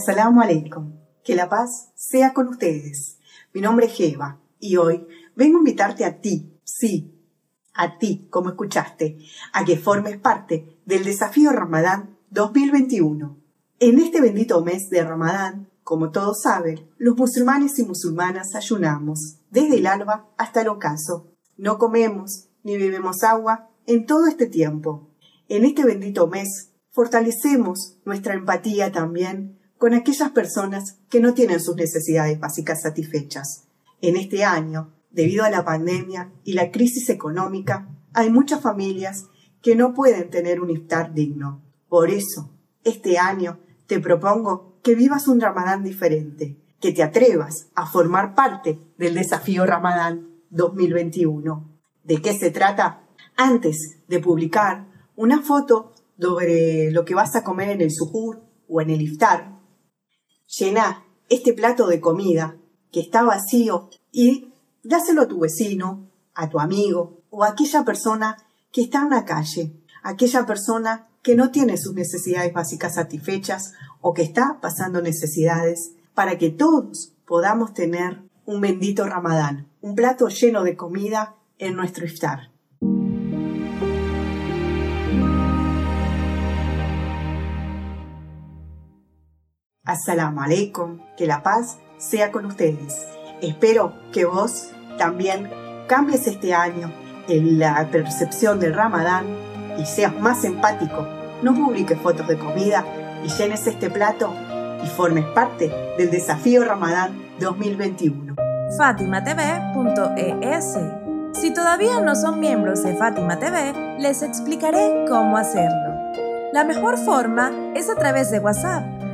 Assalamu alaikum. Que la paz sea con ustedes. Mi nombre es Eva y hoy vengo a invitarte a ti, sí, a ti, como escuchaste, a que formes parte del desafío Ramadán 2021. En este bendito mes de Ramadán, como todos saben, los musulmanes y musulmanas ayunamos desde el alba hasta el ocaso. No comemos ni bebemos agua en todo este tiempo. En este bendito mes fortalecemos nuestra empatía también con aquellas personas que no tienen sus necesidades básicas satisfechas. En este año, debido a la pandemia y la crisis económica, hay muchas familias que no pueden tener un iftar digno. Por eso, este año te propongo que vivas un Ramadán diferente, que te atrevas a formar parte del desafío Ramadán 2021. ¿De qué se trata? Antes de publicar una foto sobre lo que vas a comer en el suhur o en el iftar, llena este plato de comida que está vacío y dáselo a tu vecino, a tu amigo o a aquella persona que está en la calle, aquella persona que no tiene sus necesidades básicas satisfechas o que está pasando necesidades para que todos podamos tener un bendito ramadán, un plato lleno de comida en nuestro iftar. Assalamu alaikum, que la paz sea con ustedes. Espero que vos también cambies este año en la percepción del Ramadán y seas más empático. No publiques fotos de comida y llenes este plato y formes parte del desafío Ramadán 2021. FatimaTV.es Si todavía no son miembros de Fátima TV, les explicaré cómo hacerlo. La mejor forma es a través de WhatsApp